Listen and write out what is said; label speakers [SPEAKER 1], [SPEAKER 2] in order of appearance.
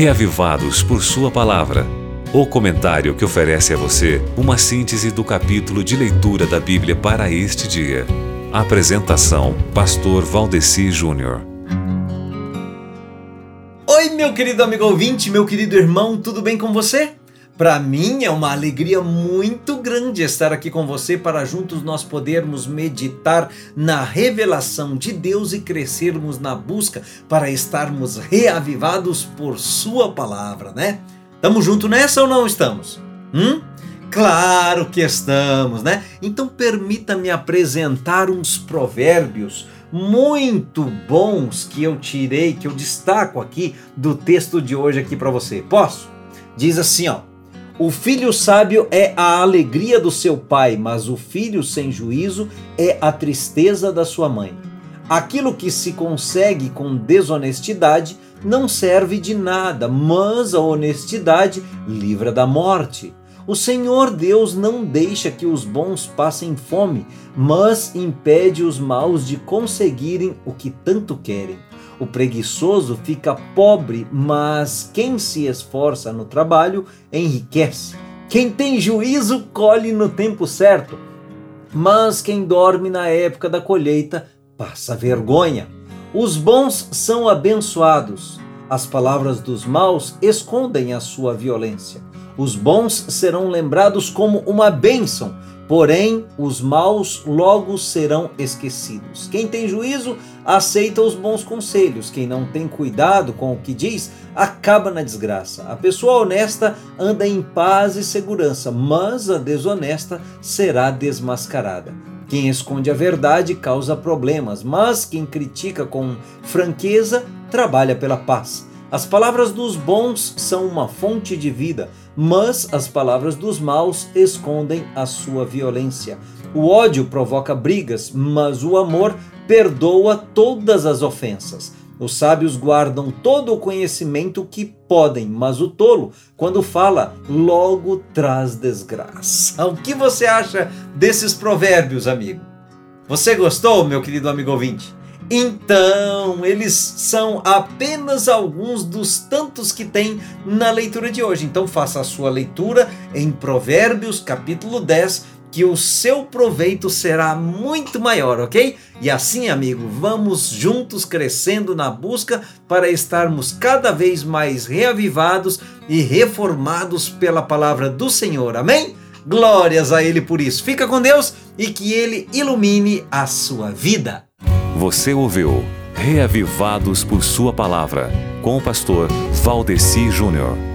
[SPEAKER 1] Reavivados por Sua Palavra. O comentário que oferece a você uma síntese do capítulo de leitura da Bíblia para este dia. Apresentação: Pastor Valdeci Júnior.
[SPEAKER 2] Oi, meu querido amigo ouvinte, meu querido irmão, tudo bem com você? Para mim é uma alegria muito grande estar aqui com você para juntos nós podermos meditar na revelação de Deus e crescermos na busca para estarmos reavivados por Sua palavra, né? Estamos juntos nessa ou não estamos? Hum? Claro que estamos, né? Então permita-me apresentar uns provérbios muito bons que eu tirei, que eu destaco aqui do texto de hoje aqui para você. Posso? Diz assim, ó: o filho sábio é a alegria do seu pai, mas o filho sem juízo é a tristeza da sua mãe. Aquilo que se consegue com desonestidade não serve de nada, mas a honestidade livra da morte. O Senhor Deus não deixa que os bons passem fome, mas impede os maus de conseguirem o que tanto querem. O preguiçoso fica pobre, mas quem se esforça no trabalho enriquece. Quem tem juízo colhe no tempo certo, mas quem dorme na época da colheita passa vergonha. Os bons são abençoados, as palavras dos maus escondem a sua violência. Os bons serão lembrados como uma bênção, porém os maus logo serão esquecidos. Quem tem juízo aceita os bons conselhos, quem não tem cuidado com o que diz acaba na desgraça. A pessoa honesta anda em paz e segurança, mas a desonesta será desmascarada. Quem esconde a verdade causa problemas, mas quem critica com franqueza trabalha pela paz. As palavras dos bons são uma fonte de vida, mas as palavras dos maus escondem a sua violência. O ódio provoca brigas, mas o amor perdoa todas as ofensas. Os sábios guardam todo o conhecimento que podem, mas o tolo, quando fala, logo traz desgraça. O que você acha desses provérbios, amigo? Você gostou, meu querido amigo ouvinte? Então, eles são apenas alguns dos tantos que tem na leitura de hoje. Então, faça a sua leitura em Provérbios, capítulo 10, que o seu proveito será muito maior, ok? E assim, amigo, vamos juntos crescendo na busca para estarmos cada vez mais reavivados e reformados pela palavra do Senhor. Amém? Glórias a Ele por isso. Fica com Deus e que Ele ilumine a sua vida.
[SPEAKER 1] Você ouviu Reavivados por Sua Palavra, com o pastor Valdeci Júnior.